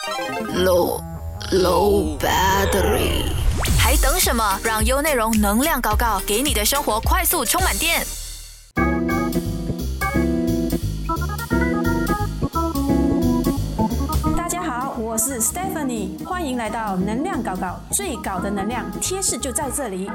Low low battery，还等什么？让优内容能量高高，给你的生活快速充满电。大家好，我是 Stephanie，欢迎来到能量搞搞，最高的能量贴士就在这里。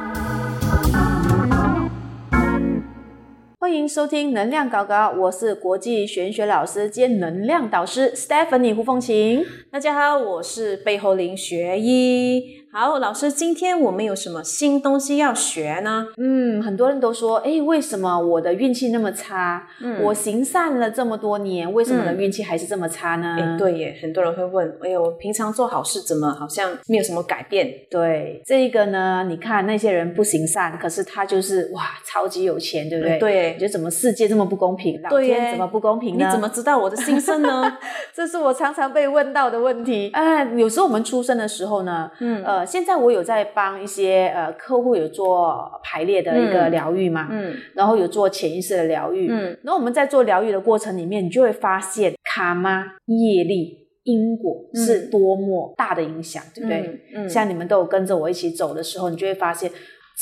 欢迎收听能量高高，我是国际玄学老师兼能量导师 Stephanie 胡凤琴。大家好，我是背后林学医。好，老师，今天我们有什么新东西要学呢？嗯，很多人都说，哎，为什么我的运气那么差？嗯我行善了这么多年，为什么我的运气还是这么差呢？哎，对耶，很多人会问，哎呦，我平常做好事怎么好像没有什么改变？对，这个呢，你看那些人不行善，可是他就是哇，超级有钱，对不对？嗯对耶你觉得怎么世界这么不公平？老天怎么不公平呢？你怎么知道我的心声呢？这是我常常被问到的问题。啊，有时候我们出生的时候呢，嗯呃，现在我有在帮一些呃客户有做排列的一个嗯疗愈嘛，嗯然后有做潜意识的疗愈，嗯然后我们在做疗愈的过程里面，你就会发现卡玛、业力、因果是多么大的影响，对不对？嗯嗯像你们都有跟着我一起走的时候，你就会发现。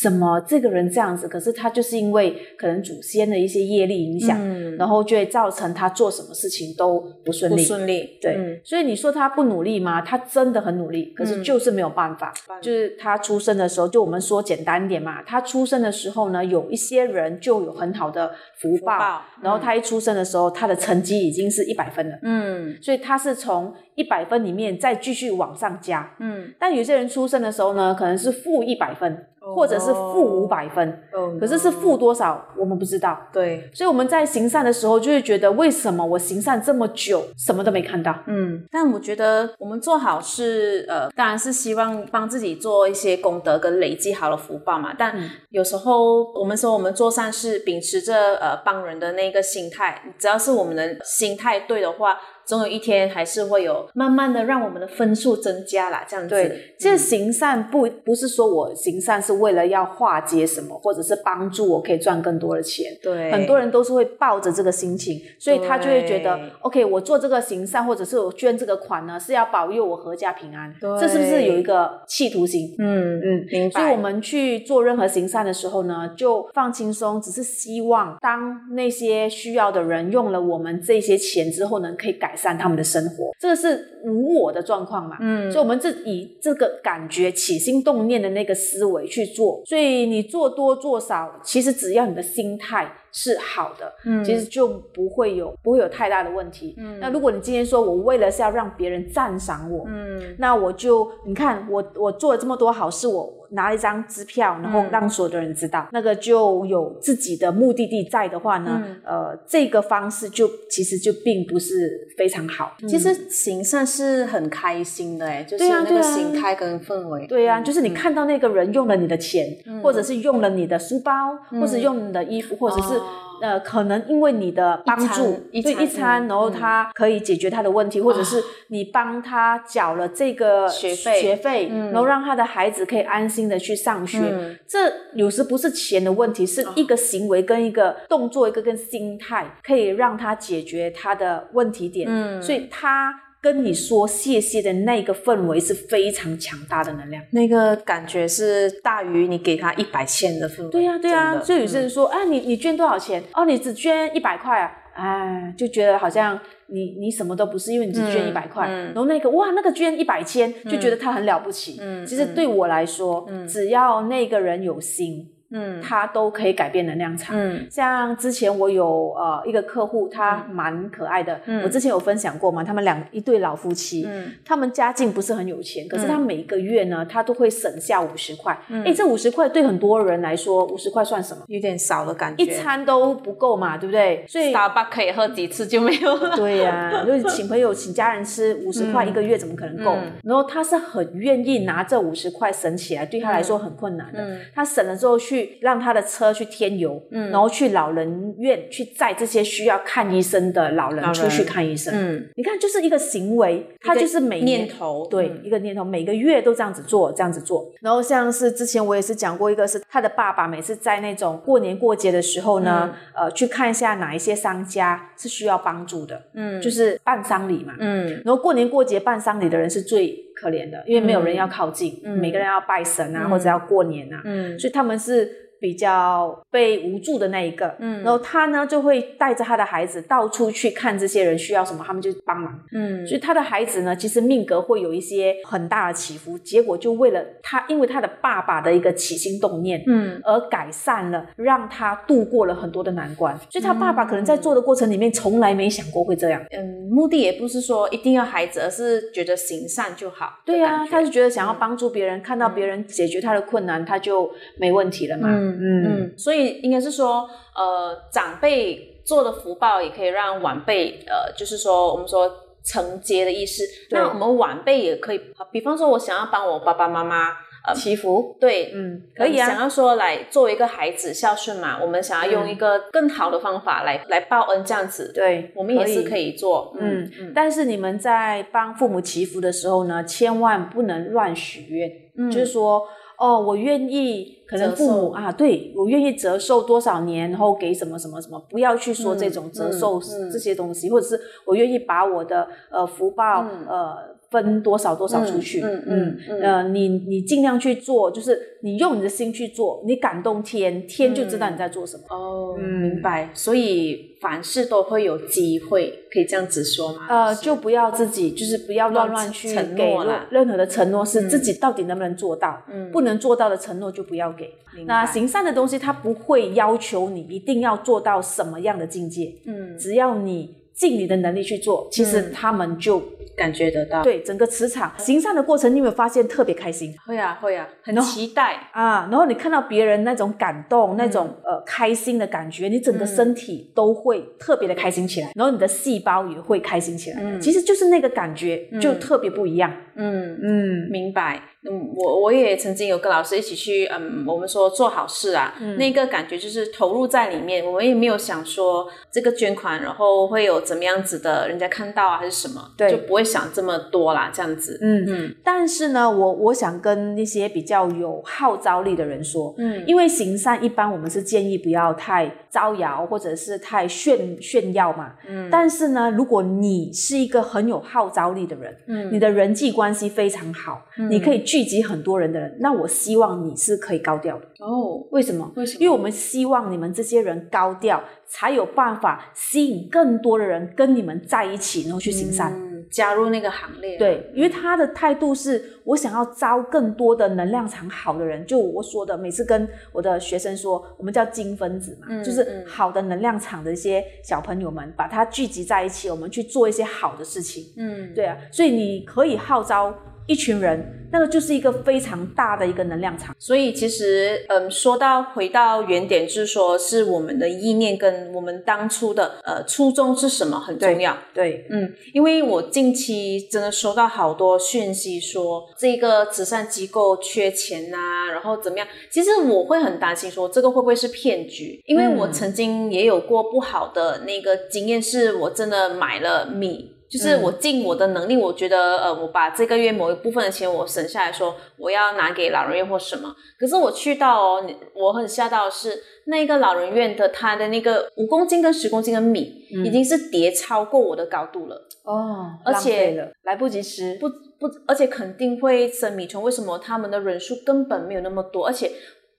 怎么这个人这样子？可是他就是因为可能祖先的一些业力影响，嗯然后就会造成他做什么事情都不顺利不利。顺利，对，嗯所以你说他不努力吗？他真的很努力，可是嗯就是没有办法。就是他出生的时候，就我们说简单一点嘛，他出生的时候呢，有一些人就有很好的福报，报然后他一出生的时候，他的成绩已经是一百分了，嗯所以他是从一百分里面再继续往上加。嗯，但有些人出生的时候呢，可能是负一百分，或者是负五百分，哦可是是负多少我们不知道。对，所以我们在行善的时候，就会觉得为什么我行善这么久，什么都没看到？嗯，但我觉得我们做好事，呃，当然是希望帮自己做一些功德跟累积好的福报嘛。但嗯有时候我们说我们做善事，秉持着呃帮人的那个心态，只要是我们的心态对的话，总有一天还是会有慢慢的让我们的分数增加啦。这样子，对，其实行善不不是说我行善是为了要化解什么，或者是帮助我可以赚更多的钱。对，很多人都是会抱着这个心情，所以他就会觉得，OK，我做这个行善，或者是我捐这个款呢，是要保佑我阖家平安。对这是不是有一个企图心？嗯嗯，明白。所以我们去做任何行善的时候呢，就放轻松，只是希望当那些需要的人用了我们这些钱之后呢，可以改善他们的生活。这个是无我的状况嘛，嗯所以我们是以这个感觉起心动念的那个思维去做。所以你做多做少，其实只要你的心态是好的，嗯。其实就不会有不会有太大的问题。嗯。那如果你今天说我为了是要让别人赞赏我，嗯。那我就你看我我做了这么多好事，我拿了一张支票，然后嗯。让所有的人知道，那个就有自己的目的地在的话呢，嗯。呃，这个方式就其实就并不是非常好。其实行善是很开心的哎，就是那个心态跟氛围。对呀、嗯就是你看到那个人用了你的钱，嗯。或者是用了你的书包，嗯。或者是用你的衣服，或者是、哦呃，可能因为你的帮助，一餐一餐，嗯然后嗯他可以解决他的问题，或者是你帮他缴了这个学费学费，嗯然后让他的孩子可以安心的去上学。嗯这有时不是钱的问题，是一个行为跟一个动作，一个跟心态，可以让他解决他的问题点。嗯所以他跟你说谢谢的那个氛围是非常强大的能量。那个感觉是大于你给他一百千的氛围。对呀、对呀、所以有些人说，啊，你你捐多少钱？哦，你只捐一百块啊，哎，就觉得好像你你什么都不是，因为你只捐嗯一百块。嗯然后那个哇，那个捐一百千，就觉得他很了不起。嗯其实对我来说，嗯只要那个人有心，嗯他都可以改变能量场。嗯像之前我有呃一个客户，他蛮可爱的，嗯我之前有分享过嘛，他们两一对老夫妻，嗯他们家境不是很有钱，可是嗯他每一个月呢，他都会省下五十块。哎、嗯这五十块对很多人来说，五十块算什么？有点少的感觉。一餐都不够嘛，对不对？所以。打巴可以喝几次就没有了。对呀、就是请朋友、请家人吃五十块嗯一个月怎么可能够？嗯然后他是很愿意拿这五十块省起来，对他来说很困难的。嗯他省了之后去去让他的车去添油，嗯。然后去老人院去载这些需要看医生的老人出去看医生。嗯，你看，就是一个行为，他就是每年念头，对，嗯。一个念头，每个月都这样子做，这样子做。然后像是之前我也是讲过一个，是他的爸爸每次在那种过年过节的时候呢，呃，去看一下哪一些商家是需要帮助的，嗯，就是办丧礼嘛。嗯。然后过年过节办丧礼的人是最可怜的，因为没有人要靠近，嗯。每个人要拜神啊，嗯。或者要过年啊，嗯。所以他们是比较被无助的那一个。嗯然后他呢就会带着他的孩子到处去看这些人需要什么，他们就帮忙。嗯，所以他的孩子呢，其实命格会有一些很大的起伏，结果就为了他，因为他的爸爸的一个起心动念，嗯而改善了，让他度过了很多的难关。所以他爸爸可能在做的过程里面，从来没想过会这样。嗯，目的也不是说一定要孩子，而是觉得行善就好。对呀、呀，他是觉得想要帮助别人，看到别人解决他的困难，他就没问题了嘛。嗯嗯嗯，所以应该是说，呃，长辈做的福报也可以让晚辈，呃，就是说我们说承接的意思。那我们晚辈也可以，比方说，我想要帮我爸爸妈妈，呃，祈福，对，嗯，可以啊。想要说来作为一个孩子孝顺嘛，我们想要用一个更好的方法来、来报恩，这样子，对，我们也是可以。以做。嗯嗯但是你们在帮父母祈福的时候呢，千万不能乱许愿。嗯就是说，哦，我愿意，可能父母啊，对我愿意折寿多少年，然后给什么什么什么，不要去说这种嗯折寿这些东西，或者是我愿意把我的呃福报、嗯。呃分多少多少出去，嗯嗯嗯呃，你你尽量去做，就是你用你的心去做，你感动天，天就知道你在做什么。哦，嗯明白。所以凡事都会有机会，可以这样子说吗？呃，就不要自己，就是不要乱乱去承给诺啦任何的承诺，是嗯自己到底能不能做到。嗯不能做到的承诺就不要给。那行善的东西，它不会要求你一定要做到什么样的境界，嗯，只要你尽你的能力去做，其实嗯他们就、感觉得到。，对整个磁场行善的过程，你有没有发现特别开心？会啊会啊，很期待。啊，然后你看到别人那种感动、那种嗯呃开心的感觉，你整个身体都会特别的开心起来，然后你的细胞也会开心起来。嗯其实就是那个感觉就嗯特别不一样。嗯，嗯明白。嗯，我我也曾经有跟老师一起去，嗯，我们说做好事啊，嗯那个感觉就是投入在里面，我们也没有想说这个捐款，然后会有怎么样子的人家看到啊，还是什么，对就不会想这么多啦，这样子。嗯嗯但是呢，我我想跟那些比较有号召力的人说，嗯因为行善一般我们是建议不要太招摇或者是太炫炫耀嘛。嗯但是呢，如果你是一个很有号召力的人，嗯你的人际关系非常好，你可以聚集很多人的人，那我希望你是可以高调的。哦，为什么？为什么？因为我们希望你们这些人高调，才有办法吸引更多的人跟你们在一起，然后去行善。嗯，加入那个行列。，对，因为他的态度是我想要招更多的能量场好的人，就我说的，每次跟我的学生说，我们叫金分子嘛，嗯就是嗯好的能量场的一些小朋友们，把它聚集在一起，我们去做一些好的事情。嗯，对啊，所以你可以号召一群人，那个就是一个非常大的一个能量场。所以其实，嗯，说到回到原点，就是说是我们的意念跟我们当初的呃初衷是什么很重要。对，嗯，因为我近期真的收到好多讯息说这个慈善机构缺钱呐、然后怎么样？其实我会很担心说这个会不会是骗局？因为我嗯曾经也有过不好的那个经验，是我真的买了米。就是我尽我的能力，我觉得呃，我把这个月某一部分的钱我省下来说，我要拿给老人院或什么。可是我去到哦，我很吓到的是那个老人院的他的那个五公斤跟十公斤的米，嗯已经是叠超过我的高度了。哦，而且来不及吃，不不，而且肯定会生米虫。为什么他们的人数根本没有那么多？而且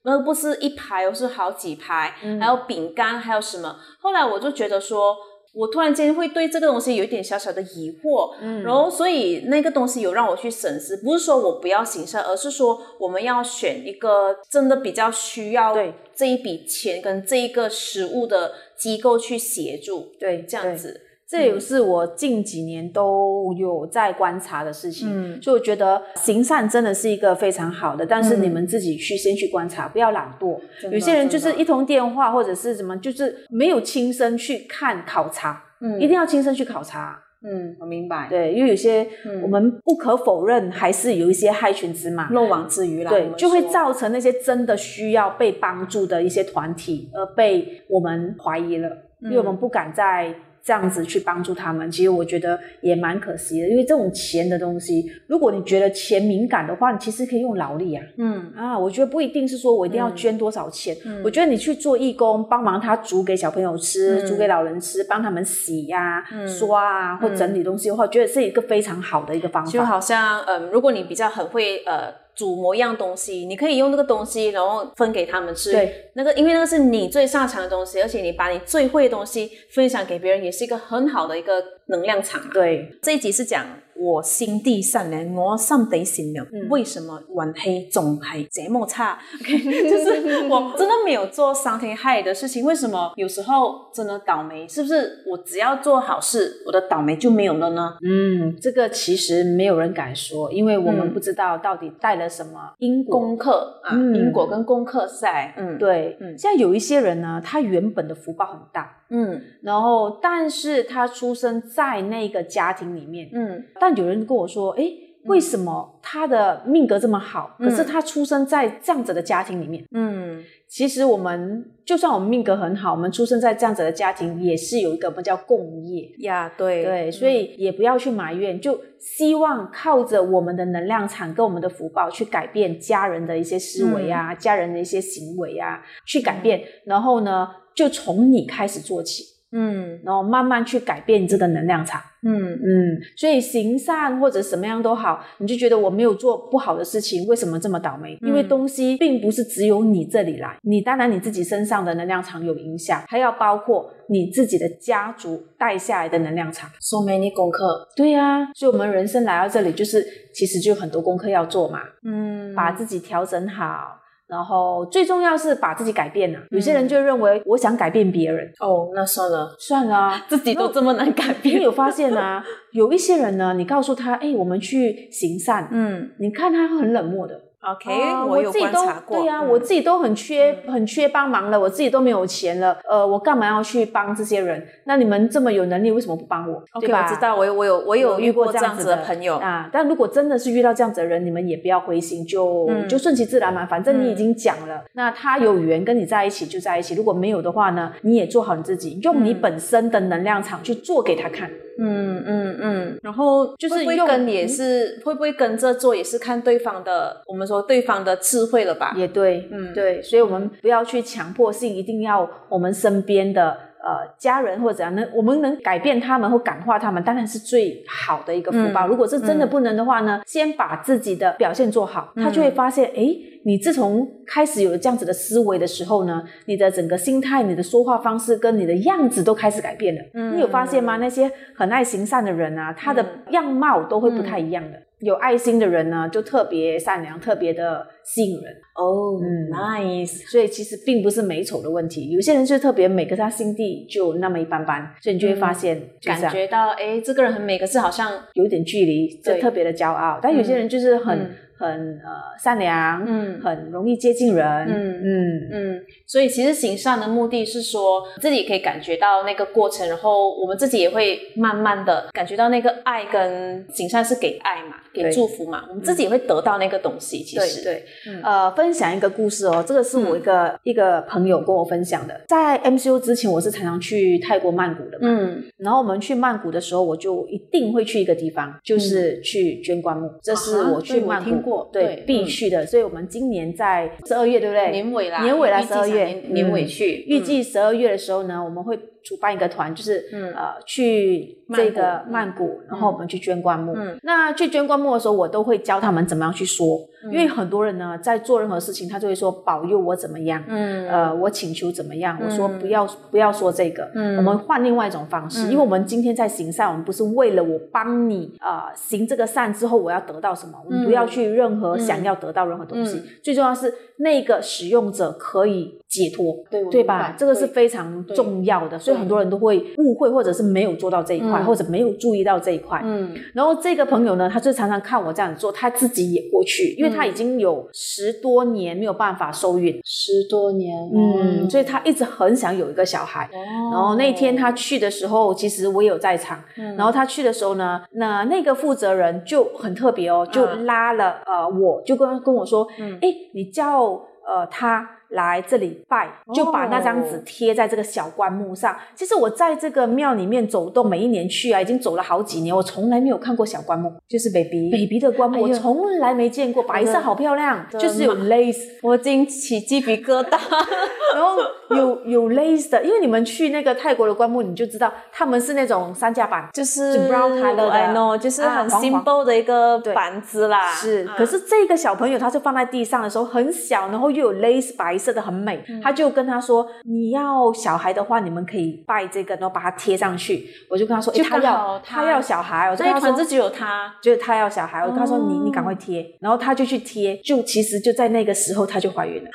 那不是一排，而是好几排，嗯还有饼干，还有什么？后来我就觉得说。我突然间会对这个东西有一点小小的疑惑，嗯。然后所以那个东西有让我去审视，不是说我不要行善，而是说我们要选一个真的比较需要对。这一笔钱跟这一个食物的机构去协助，对，对。这样子，这也是我近几年都有在观察的事情，嗯所以我觉得行善真的是一个非常好的，但是嗯你们自己去先去观察，不要懒惰。有些人就是一通电话或者是什么，就是没有亲身去看考察，嗯一定要亲身去考察。嗯，我明白。对，因为有些嗯我们不可否认，还是有一些害群之马。漏网之鱼啦，对，就会造成那些真的需要被帮助的一些团体，而被我们怀疑了，因为我们不敢再这样子去帮助他们。其实我觉得也蛮可惜的，因为这种钱的东西，如果你觉得钱敏感的话，你其实可以用劳力啊。嗯啊，我觉得不一定是说我一定要捐多少钱，嗯我觉得你去做义工，帮忙他煮给小朋友吃，嗯煮给老人吃，帮他们洗呀、嗯刷啊或整理东西的话，我觉得是一个非常好的一个方法。就好像嗯，如果你比较很会呃煮某样东西，你可以用那个东西，然后分给他们吃。对，那个因为那个是你最擅长的东西，而且你把你最会的东西分享给别人，也是一个很好的一个能量场嘛。对，这一集是讲我心地善良，我心地善良，嗯为什么运气总係這麼差？OK，就是我真的没有做傷天害理的事情，为什么有时候真的倒霉？是不是我只要做好事，我的倒霉就没有了呢？嗯，这个其实没有人敢说，因为我们嗯不知道到底带了什么因果。功课啊，嗯因果跟功课在，嗯，，对，嗯像有一些人呢，他原本的福报很大，嗯。然后但是他出生在那个家庭里面，嗯。但有人跟我说，哎，为什么他的命格这么好，嗯可是他出生在这样子的家庭里面？嗯。其实我们就算我们命格很好，我们出生在这样子的家庭，也是有一个我们叫共业。呀，对对，所以也不要去埋怨，就希望靠着我们的能量场跟我们的福报去改变家人的一些思维啊，家人的一些行为啊，去改變。然后呢，就从你开始做起，嗯。然后慢慢去改变这个能量场。嗯。嗯，所以行善或者什么样都好，你就觉得我没有做不好的事情，为什么这么倒霉？嗯。因为东西并不是只有你这里来，你当然你自己身上的能量场有影响，还要包括你自己的家族带下来的能量场。，so many 功课，对呀、所以我们人生来到这里，就是其实就有很多功课要做嘛，嗯。把自己调整好，然后最重要是把自己改变嗯了。有些人就认为我想改变别人，哦，那算了，算了啊。自己都这么难改变。你有发现啊，有一些人呢，你告诉他，哎、我们去行善，嗯你看他会很冷漠的。，OK，啊我有自己都对呀、嗯我自己都很缺、很缺帮忙了，我自己都没有钱了，呃，我干嘛要去帮这些人？那你们这么有能力，为什么不帮我 OK？我知道，我有我有我有遇过这样子的的朋友，啊。但如果真的是遇到这样子的人，你们也不要灰心，就、嗯就顺其自然嘛。反正你已经讲了，那他有缘跟你在一起就在一起，如果没有的话呢，你也做好你自己，用你嗯本身的能量场去做给他看。嗯嗯嗯，然后就是会不会跟也嗯。是、会不会跟着做，也是看对方的，我们说对方的智慧了吧？也对，嗯。对，所以我们不要去强迫性，一定要我们身边的呃家人或者怎样，能我们能改变他们或感化他们，当然是最好的一个福报。嗯如果是真的不能的话呢，先把自己的表现做好，他就会发现，诶，你自从开始有了这样子的思维的时候呢，你的整个心态、你的说话方式跟你的样子都开始改变了。嗯你有发现吗？那些很爱行善的人啊，他的样貌都会不太一样的。有爱心的人呢，就特别善良，特别的吸引人。哦、嗯。n i c e 所以其实并不是美丑的问题，有些人就特别美，可是他心地就那么一般般，所以你就会发现感觉到哎，这个人很美，可是好像有点距离，就特别的骄傲。但有些人就是很、嗯很呃善良，嗯。很容易接近人，嗯。嗯。嗯，所以其实行善的目的是说自己可以感觉到那个过程，然后我们自己也会慢慢的感觉到那个爱跟行善是给爱嘛，给祝福嘛，我们自己也会得到那个东西。其实，对对，嗯。呃，分享一个故事哦，这个是我一个、一个朋友跟我分享的。在 MCU 之前，我是常常去泰国曼谷的嘛，嗯。然后我们去曼谷的时候，我就一定会去一个地方，就是去捐棺木，这是啊我去曼谷听过对必须的。所以我们今年在十二月，对不对？年尾啦，年尾啦，十二月。年年尾嗯。去，预计十二月的时候呢，我们会主办一个团，就是、嗯。呃去这个曼谷然后我们去捐棺木。嗯。那去捐棺木的时候，我都会教他们怎么样去说，嗯。因为很多人呢在做任何事情，他就会说保佑我怎么样。嗯。呃，我请求怎么样？我说嗯不要不要说这个，嗯。我们换另外一种方式，嗯。因为我们今天在行善，我们不是为了我帮你啊行这个善之后我要得到什么，我们不要去任何想要得到任何东西，嗯。最重要是那个使用者可以解脱，对对吧？这个是非常重要的，所以很多人都会误会，或者是没有做到这一块，嗯。或者没有注意到这一块。嗯。然后这个朋友呢，他就常常看我这样子做，他自己也过去，因为他已经有十多年没有办法受孕，十多年，嗯，所以他一直很想有一个小孩。然然后那天他去的时候，其实我也有在场。嗯。然后他去的时候呢，那那个负责人就很特别哦，就拉了、呃，我就跟跟我说，嗯哎、你叫呃他来这里拜，就把那张纸哦贴在这个小棺木上。其实我在这个庙里面走动，每一年去啊，已经走了好几年，我从来没有看过小棺木，就是 baby，baby 的棺木，我从来没见过，白色好漂亮，就是有 lace。我已经起鸡皮疙瘩。然后有有 lace 的，因为你们去那个泰国的棺木，你就知道他们是那种三架板，就是是 brown color 的 I know，就是很 simple 的一个板子啦。是。嗯可是这个小朋友他就放在地上的时候很小，然后又有 lace 白色的，很美。他就跟他说：“你要小孩的话，你们可以拜这个，然后把它贴上去。”我就跟他说：“诶就他要他他要小孩。”我就那跟他说一团子只有他，就是他要小孩，我跟他说你哦你赶快贴，然后他就去贴，就其实就在那个时候他就怀孕了，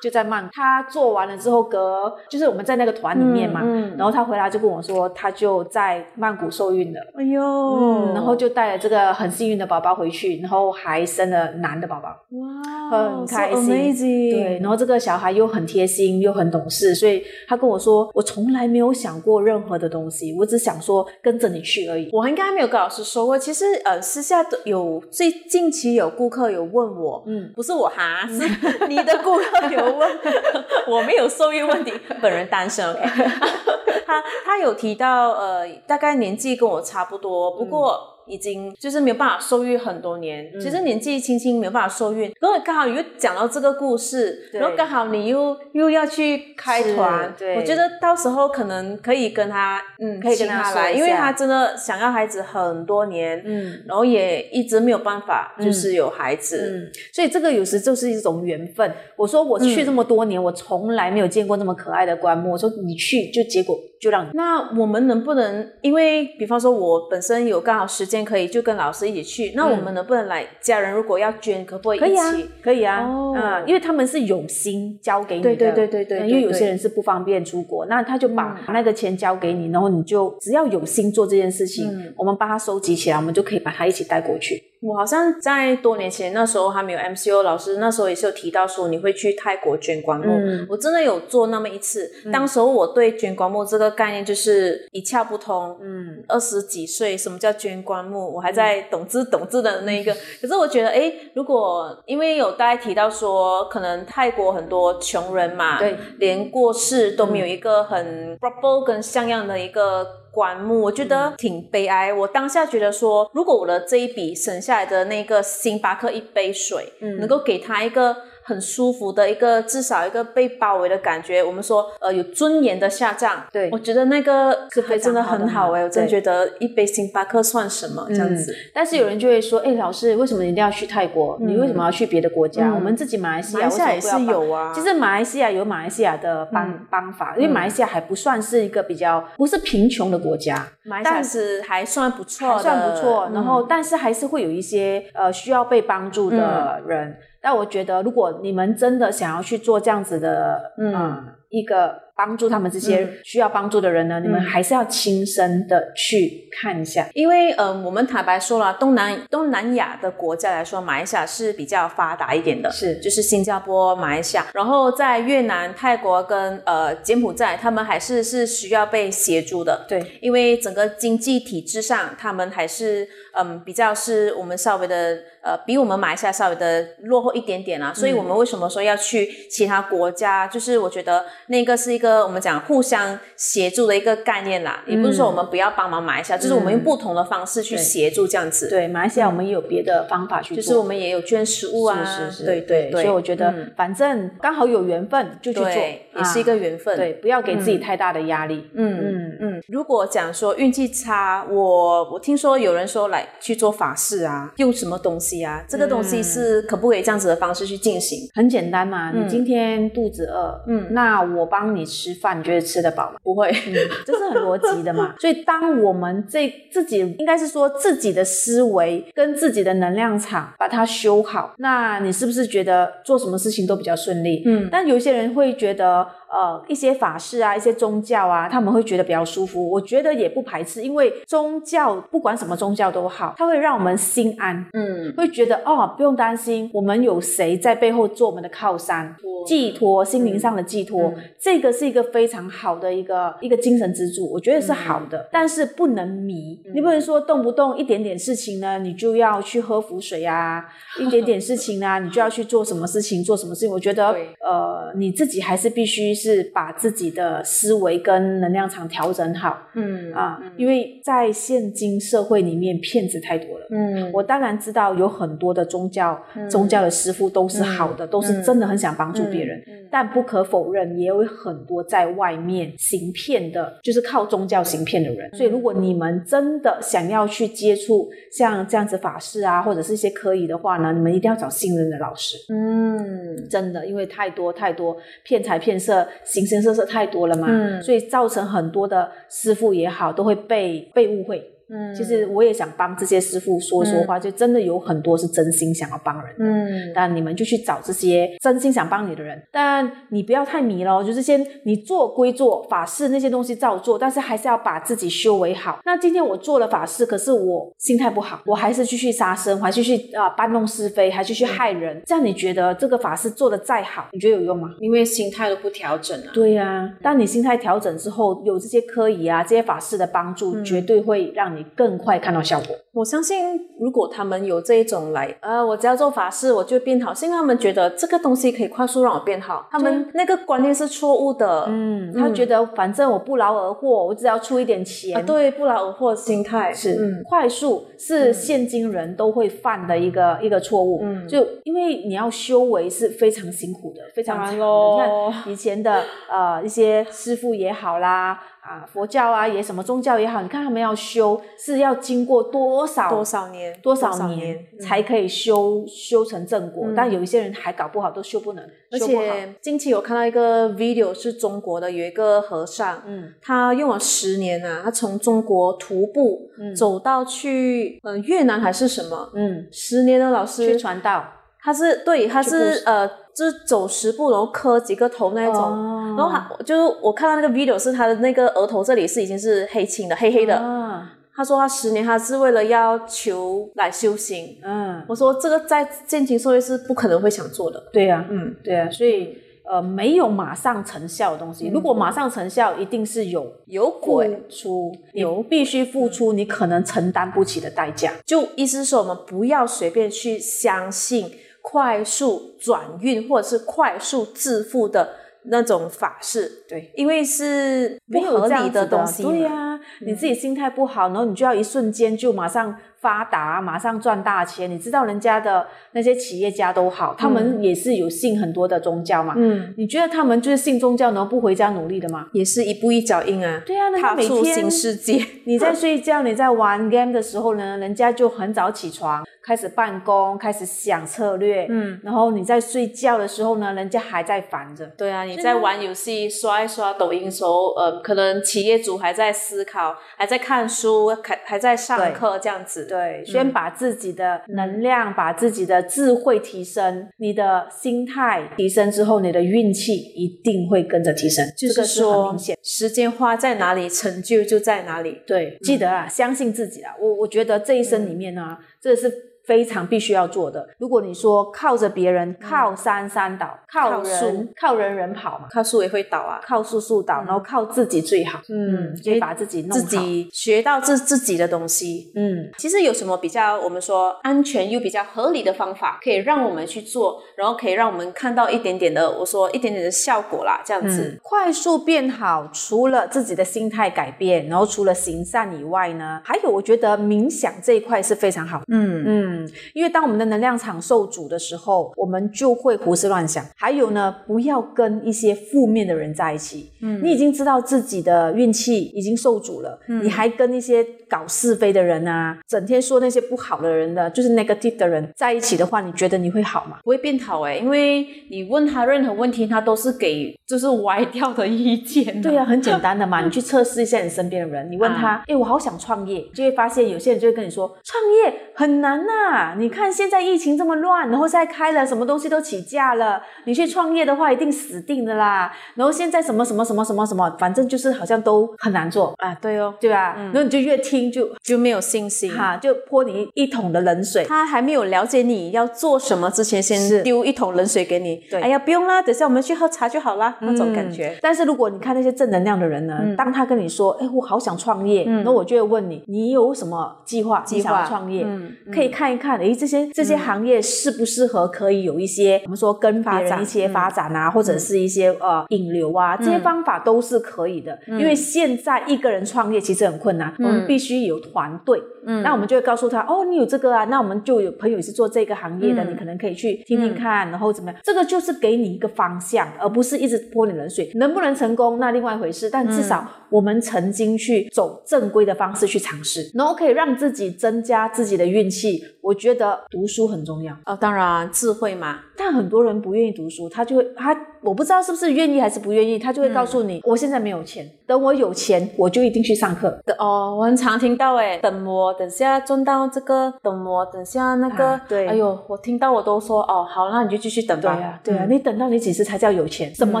就在曼谷。他做完了之后隔就是我们在那个团里面嘛，嗯嗯然后他回来就跟我说他就在曼谷受孕了，哎呦，嗯，然后就带了这个很幸运的宝宝回去，然后还生了男的宝宝，哇，很开 so 心。对，然后这个小孩又很贴心又很懂事，所以他跟我说我从来没有想过任何的东西，我只想说跟着你去而已。我应该没有跟老师说过，其实呃，私下都有最近期有顾客有问我，嗯，不是我哈，是你的顾客有问，我没有受孕问题，本人单身，OK。他他有提到呃，大概年纪跟我差不多，不过。已经就是没有办法受孕很多年，嗯其实年纪轻轻没有办法受孕，然后刚好你又讲到这个故事，然后刚好你又又要去开团，对我觉得到时候可能可以跟他嗯可以跟他来，因为他真的想要孩子很多年，嗯。然后也一直没有办法，嗯就是有孩子。嗯，所以这个有时就是一种缘分。我说我去这么多年，我从来没有见过那么可爱的棺木。我说你去，就结果就让你那我们能不能，因为比方说，我本身有刚好时间可以，就跟老师一起去。那我们能不能来？家人如果要捐，可不可以一起？，可以啊，哦嗯，因为他们是有心交给你的，对对对因为有些人是不方便出国，那他就把那个钱交给你，然后你就只要有心做这件事情，嗯我们帮他收集起来，我们就可以把他一起带过去。我好像在多年前，那时候还没有 MCO 老师，那时候也是有提到说你会去泰国捐棺木。嗯我真的有做那么一次，当时候我对捐棺木这个概念就是一窍不通。嗯，二十几岁，什么叫捐棺木？我还在懂字懂字的那一个。可是我觉得，哎，如果因为有大家提到说，可能泰国很多穷人嘛，对，连过世都没有一个很 proper 跟像样的一个。棺木，我觉得挺悲哀。我当下觉得说，如果我的这一笔省下来的那个星巴克一杯水，嗯能够给他一个很舒服的一个，至少一个被包围的感觉。我们说，呃，有尊严的下葬。对我觉得那个真的很好哎、嘛我真对觉得一杯星巴克算什么、这样子？但是有人就会说，哎、老师，为什么你一定要去泰国？你为什么要去别的国家？嗯我们自己马来西亚马来西亚也是有啊，其实马来西亚有马来西亚的帮、嗯帮法，因为马来西亚还不算是一个比较不是贫穷的国家，马来西亚是还算不错，还算不错。嗯然后，但是还是会有一些呃需要被帮助的人。但我觉得，如果你们真的想要去做这样子的，嗯。嗯，一个帮助他们这些嗯需要帮助的人呢，你们嗯还是要亲身的去看一下。因为呃，我们坦白说了，东南东南亚的国家来说，马来西亚是比较发达一点的，是就是新加坡、马来西亚，然后在越南、泰国跟呃柬埔寨，他们还是是需要被协助的。对，因为整个经济体制上，他们还是嗯比较是我们稍微的呃比我们马来西亚稍微的落后一点点啊，所以我们为什么说要去其他国家？就是我觉得那个是一个我们讲互相协助的一个概念啦，也不是说我们不要帮忙马来西亚，就是我们用不同的方式去协助这样子。对，马来西亚我们也有别的方法去做，就是我们也有捐食物啊，是是是，对对对，所以我觉得嗯。反正刚好有缘分就去做，也是一啊个缘分。对，不要给自己太大的压力。嗯嗯。嗯，如果讲说运气差，我我听说有人说来去做法事啊，用什么东西啊？这个东西是可不可以这样子的方式去进行？很简单嘛，嗯。你今天肚子饿，嗯。那我帮你吃饭，你觉得吃得饱吗？不会，嗯，这是很逻辑的嘛。所以，当我们这自己应该是说自己的思维跟自己的能量场把它修好，那你是不是觉得做什么事情都比较顺利？嗯但有些人会觉得，呃一些法事啊、一些宗教啊，他们会觉得比较舒服。我觉得也不排斥，因为宗教不管什么宗教都好，它会让我们心安，嗯，会觉得哦不用担心，我们有谁在背后做我们的靠山。寄托心灵上的寄托，嗯这个是一个非常好的一个一个精神支柱，我觉得是好的，但是不能迷，嗯你不能说动不动一点点事情呢，你就要去喝符水啊，一点点事情呢，你就要去做什么事情，做什么事情，我觉得呃，你自己还是必须是把自己的思维跟能量场调整好嗯啊，因为在现今社会里面骗子太多了。嗯，我当然知道有很多的宗教、宗教的师傅都是好的，都是真的很想帮助别人，但不可否认，也有很多在外面行骗的，就是靠宗教行骗的人。所以，如果你们真的想要去接触像这样子法事啊，或者是一些科仪的话呢，你们一定要找信任的老师。嗯真的，因为太多太多骗财骗色、形形色色太多了嘛，嗯所以造成很多的师傅也好，都会被被误会。嗯，其实我也想帮这些师傅说说话，就真的有很多是真心想要帮人的。嗯。但你们就去找这些真心想帮你的人，但你不要太迷了，就是先你做归做，法事那些东西照做，但是还是要把自己修为好。那今天我做了法事，可是我心态不好，我还是继续杀生，我还继续啊、搬弄是非，还继续害人，这样你觉得这个法事做的再好，你觉得有用吗？因为心态都不调整啊，对呀、当你心态调整之后，有这些科仪啊、这些法事的帮助，绝对会让你更快看到效果。我相信，如果他们有这一种来，呃，我只要做法事，我就变好，是因为他们觉得这个东西可以快速让我变好，他们那个观念是错误的。嗯，他觉得反正我不劳而获，我只要出一点钱，啊，对，不劳而获心态。是、嗯。快速是现今人都会犯的一个、一个错误。嗯。就因为你要修为是非常辛苦的，非常当然长的。咯。你看以前的呃一些师傅也好啦，啊佛教啊也什么宗教也好，你看他们要修是要经过多少多少年，多少年才可以修、修成正果，嗯。但有一些人还搞不好，都修不能，而。且近期我看到一个 video 是中国的，有一个和尚，嗯。他用了十年啊，他从中国徒步、嗯。走到去呃越南还是什么，嗯，十年的老师去传道。他是对，他是呃，就是走十步然后磕几个头那一种。哦然后他就是我看到那个 video 是他的那个额头这里是已经是黑青的黑黑的。啊他说他十年他是为了要求来修行。嗯，我说这个在现今社会是不可能会想做的。对呀、嗯，对啊，所以呃，没有马上成效的东西，如果马上成效，一定是有有鬼。出，有必须付出你可能承担不起的代价。就意思是说，我们不要随便去相信快速转运或者是快速致富的那种法式，对，因为是不合理的东西。对呀、你自己心态不好，然后你就要一瞬间就马上发达，马上赚大钱。你知道人家的那些企业家都好，他们也是有信很多的宗教嘛。嗯，你觉得他们就是信宗教，然后不回家努力的吗？也是一步一脚印啊。对啊，那踏出你每天新世界。你在睡觉、你在玩 game 的时候呢，人家就很早起床，开始办公，开始想策略。嗯，然后你在睡觉的时候呢，人家还在烦着。对啊，你在玩游戏、刷一刷抖音的时候，呃，可能企业主还在思考，还在看书，还还在上课这样子。对，先把自己的能量、把自己的智慧提升，你的心态提升之后，你的运气一定会跟着提升。就这个是很说明显。时间花在哪里，成就就在哪里。对，记得啊，相信自己啊。我我觉得这一生里面呢，这是非常必须要做的。如果你说靠着别人，靠山山倒，靠树靠人人跑嘛，靠树也会倒啊，靠树树倒，然后靠自己最好。嗯就把自己弄好自己学到自自己的东西。嗯。其实有什么比较我们说安全又比较合理的方法，可以让我们去做，然后可以让我们看到一点点的，我说一点点的效果啦，这样子。嗯，快速变好，除了自己的心态改变，然后除了行善以外呢，还有我觉得冥想这一块是非常好嗯。嗯嗯，因为当我们的能量场受阻的时候，我们就会胡思乱想。还有呢，不要跟一些负面的人在一起。嗯你已经知道自己的运气已经受阻了，你还跟一些搞是非的人啊，整天说那些不好的人的，就是 negative 的人在一起的话，你觉得你会好吗？不会变好哎、因为你问他任何问题，他都是给就是歪掉的意见、对呀、很简单的嘛，你去测试一下你身边的人，你问他，哎、我好想创业，就会发现有些人就会跟你说，创业很难呐、呐，你看现在疫情这么乱，然后现在开了什么东西都起价了，你去创业的话一定死定的啦。然后现在什么什么什么什么什么，反正就是好像都很难做，啊，对哦，对吧？嗯然后你就越听就就没有信心。哈，就泼你一桶的冷水。他还没有了解你要做什么之前，是先丢一桶冷水给你。对哎呀，不用啦，等下我们去喝茶就好啦，那种感觉。但是如果你看那些正能量的人呢，嗯当他跟你说：“哎，我好想创业”，那我就会问你：“你有什么计划？计划创业？嗯可以看一看，诶，这些这些行业适不适合可以有一些我们说跟别发展人一些发展啊，或者是一些呃引流啊，这些方法都是可以的。因为现在一个人创业其实很困难，我们必须有团队。嗯那我们就会告诉他：哦，你有这个啊，那我们就有朋友是做这个行业的，嗯你可能可以去听听看，然后怎么样？这个就是给你一个方向，而不是一直泼你冷水。能不能成功，那另外一回事。但至少我们曾经去走正规的方式去尝试，然后可以让自己增加自己的运气。我觉得读书很重要，哦，当然智慧嘛，但很多人不愿意读书，他就会他我不知道是不是愿意还是不愿意，他就会告诉你：我现在没有钱，等我有钱，我就一定去上课。的哦，我很常听到诶，等我等下赚到这个，等我等下那个，啊对哎呦，我听到我都说哦，好，那你就继续等吧。对啊、对呀、你等到你几时才叫有钱？什么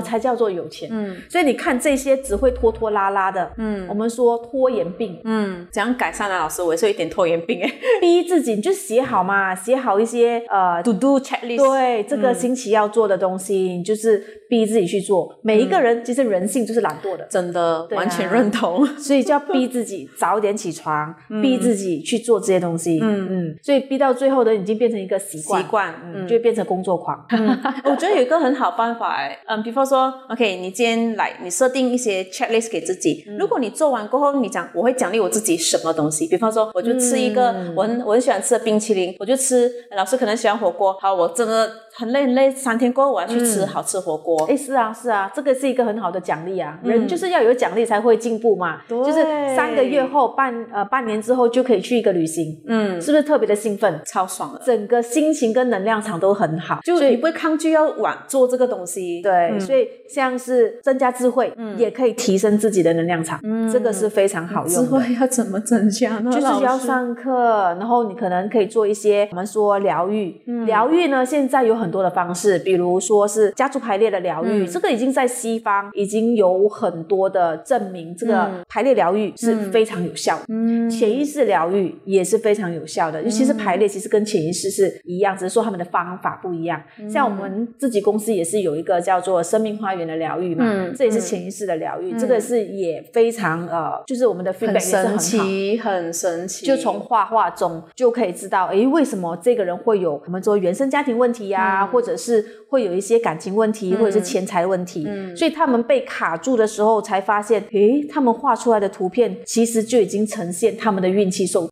才叫做有钱？嗯所以你看这些只会拖拖拉拉的，嗯我们说拖延病，嗯，怎样改善呢？老师，我也是有一点拖延病哎。逼自己你就写好嘛，写好一些呃 To do checklist，对这个星期要做的东西，你就是逼自己去做。每一个人其实人性就是懒惰的，真的啊完全认同。所以就要逼自己早点起床，逼自己去做这些东西。嗯嗯，所以逼到最后的已经变成一个习惯，习惯，嗯，嗯就会变成工作狂。我觉得有一个很好办法哎，嗯，比方说，OK，你今天来，你设定一些 checklist 给自己。如果你做完过后，你讲我会奖励我自己什么东西？比方说，我就吃一个嗯我很我很喜欢吃的冰淇淋，我就吃。老师可能喜欢火锅，好，我真的很累很累，三天过后我要去吃嗯好吃火锅。哎，是啊，是啊，这个是一个很好的奖励啊。嗯人就是要有奖励才会进步嘛。对就是三个月后、半呃半年之后就可以去一个旅行，嗯，是不是特别的兴奋？超爽的，整个心情跟能量场都很好，就你不会抗拒要往做这个东西。对，嗯所以像是增加智慧，也可以提升自己的能量场，这个是非常好用智。慧要怎么增加呢？就是要上课，然后你可能可以做一些我们说疗愈。嗯疗愈呢，现在有很多的方式，比如说是家族排列的疗愈，嗯这个已经在西方已经有很多的证明，这个排列疗愈是非常有效的。嗯潜意识疗愈也是非常有效的，尤其是排列，其实跟潜意识是一样，只是说他们的方法不一样。嗯像我们自己公司也是有一个叫做生命花园的疗愈嘛，嗯这也是潜意识的疗愈，这个是也非常呃，就是我们的 feedback 很也是很好。神奇，很神奇。就从画画中就可以知道，诶，为什么这个人会有我们说原生家庭问题呀、嗯或者是会有一些感情问题，或者是钱财问题。嗯所以他们被卡住的时候，才发现，诶，他们画出来的图片其实就已经呈现他们的运气受。哦，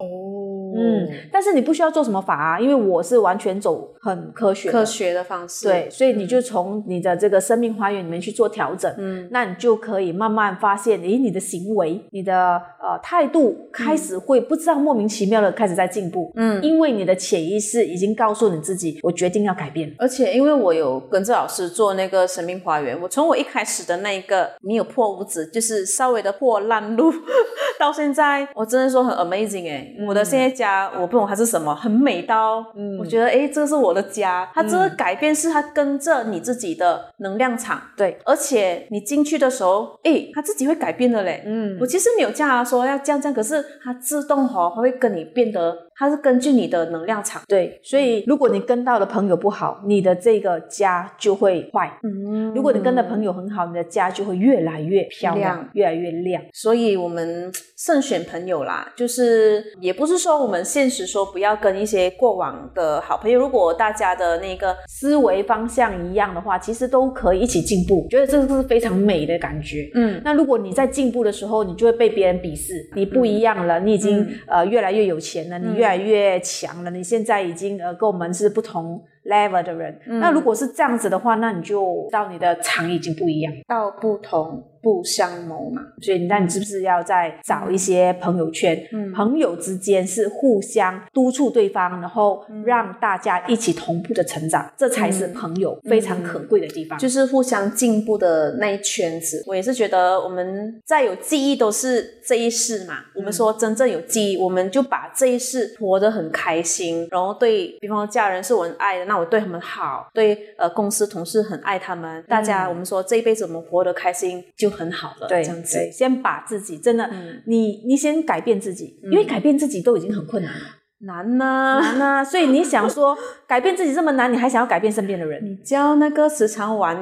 嗯，但是你不需要做什么法啊，因为我是完全走很科学的科学的方式，对，所以你就从你的这个生命花园里面去做调整，嗯，那你就可以慢慢发现，诶，你的行为、你的呃态度开始会不知道莫名其妙的开始在进步，嗯。因为你的潜意识已经告诉你自己，我决定要改变。而且因为我有跟着老师做那个生命花园，我从我一开始的那一个没有破屋子，就是稍微的破烂路，到现在我真的说很 amazing 哎、我的现在家我不懂它是什么，很美到，嗯我觉得哎，这个是我的家。它这个改变是它跟着你自己的能量场，对，而且你进去的时候，哎，它自己会改变的嘞。嗯我其实没有叫他说要这样这样，可是它自动哦，它会跟你变得，它是根据你的能量场。对，所以如果你跟到的朋友不好，你的这个家就会坏；嗯如果你跟的朋友很好，你的家就会越来越漂亮亮，越来越亮。所以我们慎选朋友啦，就是也不是说我们现实说不要跟一些过往的好朋友，如果大家的那个思维方向一样的话，其实都可以一起进步。觉得这个是非常美的感觉。嗯那如果你在进步的时候，你就会被别人鄙视，你不一样了，你已经、嗯呃越来越有钱了，你越越来越强了，你现在已经呃跟我们是不同 level 的人。那如果是这样子的话，那你就到你的场已经不一样。道不同不相谋嘛。所以，那你是不是要再找一些朋友圈？嗯朋友之间是互相督促对方，然后让大家一起同步的成长，这才是朋友非常可贵的地方。就是互相进步的那一圈子。我也是觉得我们再有记忆都是这一世嘛。我们说真正有记忆，我们就把这一世活得很开心，然后对比方说家人是我很爱的，那我对他们好；对呃公司同事很爱他们，大家、我们说这一辈子我们活得开心就很好了。对，这样子。对，先把自己真的，嗯你你先改变自己，因为改变自己都已经很困难了，难呢、难啊！所以你想说改变自己这么难，你还想要改变身边的人？你教那个时常玩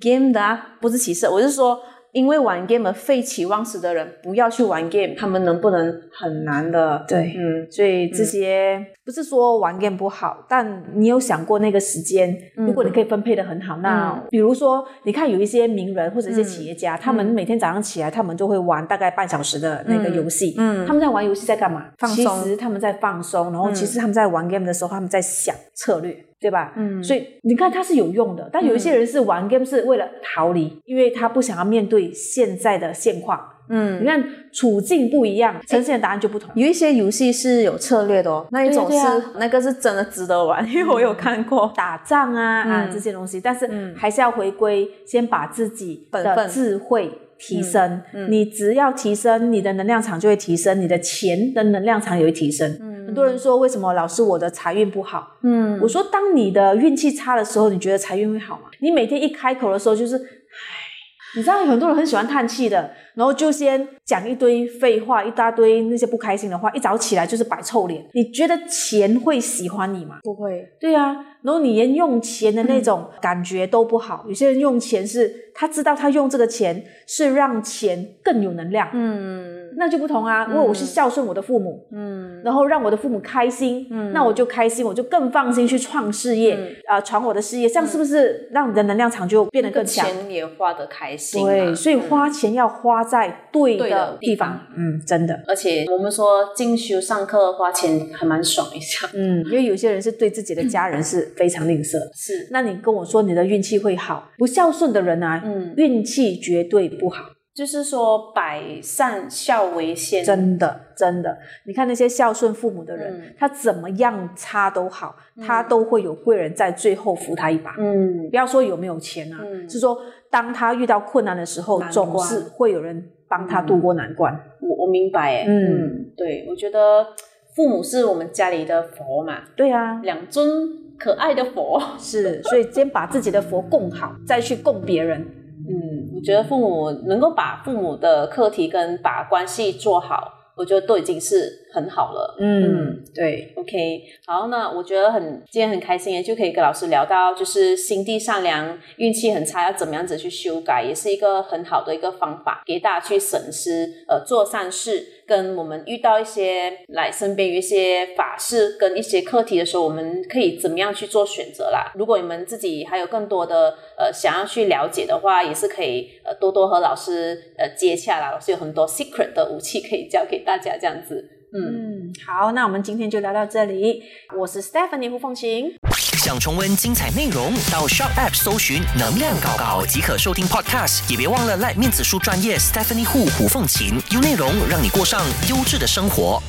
game 的、啊，不是歧视，我是说，因为玩 game 而废寝忘食的人，不要去玩 game，他们能不能很难的？对嗯，所以这些不是说玩 game 不好，但你有想过那个时间，如果你可以分配的很好，那比如说你看有一些名人或者一些企业家，他们每天早上起来，他们就会玩大概半小时的那个游戏。嗯他们在玩游戏在干嘛？放松其实他们在放松，然后其实他们在玩 game 的时候，他们在想策略。对吧？嗯所以你看它是有用的，但有一些人是玩 game 是为了逃离，因为他不想要面对现在的现况。嗯你看处境不一样，呈现的答案就不同。有一些游戏是有策略的哦，那一种是、那个是真的值得玩，因为我有看过。打仗啊、啊嗯这些东西，但是嗯还是要回归，先把自己的本智慧提升。嗯嗯你只要提升，你的能量场就会提升，你的钱的能量场也会提升。很多人说，为什么老师我的财运不好？嗯我说，当你的运气差的时候，你觉得财运会好吗？你每天一开口的时候就是，唉，你知道有很多人很喜欢叹气的，然后就先讲一堆废话，一大堆那些不开心的话，一早起来就是摆臭脸。你觉得钱会喜欢你吗？不会，对啊、然后你连用钱的那种感觉都不好。有些人用钱是他知道他用这个钱是让钱更有能量，嗯那就不同啊。因为我是孝顺我的父母，嗯然后让我的父母开心，嗯那我就开心，我就更放心去创事业，嗯啊、传我的事业，这样是不是让你的能量场就变得更强？钱也花得开心、啊，对，所以嗯花钱要花在对对的地地方，嗯，真的。而且我们说进修上课花钱还蛮爽一下，嗯，因为有些人是对自己的家人是非常吝啬。的，是，那你跟我说你的运气会好，不孝顺的人啊，嗯，运气绝对不好，就是说百善孝为先，真的真的。你看那些孝顺父母的人，嗯。他怎么样差都好，他都会有贵人在最后扶他一把。嗯。不要说有没有钱啊，嗯。是说当他遇到困难的时候，总是会有人帮他渡过难关。我我明白哎，嗯。嗯，对，我觉得父母是我们家里的佛嘛，对啊，两尊可爱的佛，是，所以先把自己的佛供好，再去供别人。嗯，我觉得父母能够把父母的课题跟把关系做好，我觉得都已经是很好了。嗯，对，OK，好，那我觉得很今天很开心，就可以跟老师聊到，就是心地善良，运气很差，要怎么样子去修改，也是一个很好的一个方法，给大家去审视，呃，做善事，跟我们遇到一些来身边有一些法事跟一些课题的时候，我们可以怎么样去做选择啦？如果你们自己还有更多的呃想要去了解的话，也是可以呃多多和老师呃接洽啦，老师有很多 secret 的武器可以教给大家，这样子，嗯。嗯，好，那我们今天就聊到这里。我是 Stephanie 胡凤琴。想重温精彩内容，到 Shop App 搜寻“能量搞搞”即可收听 Podcast，也别忘了赖面子书专业 Stephanie 胡胡凤琴，有内容让你过上优质的生活。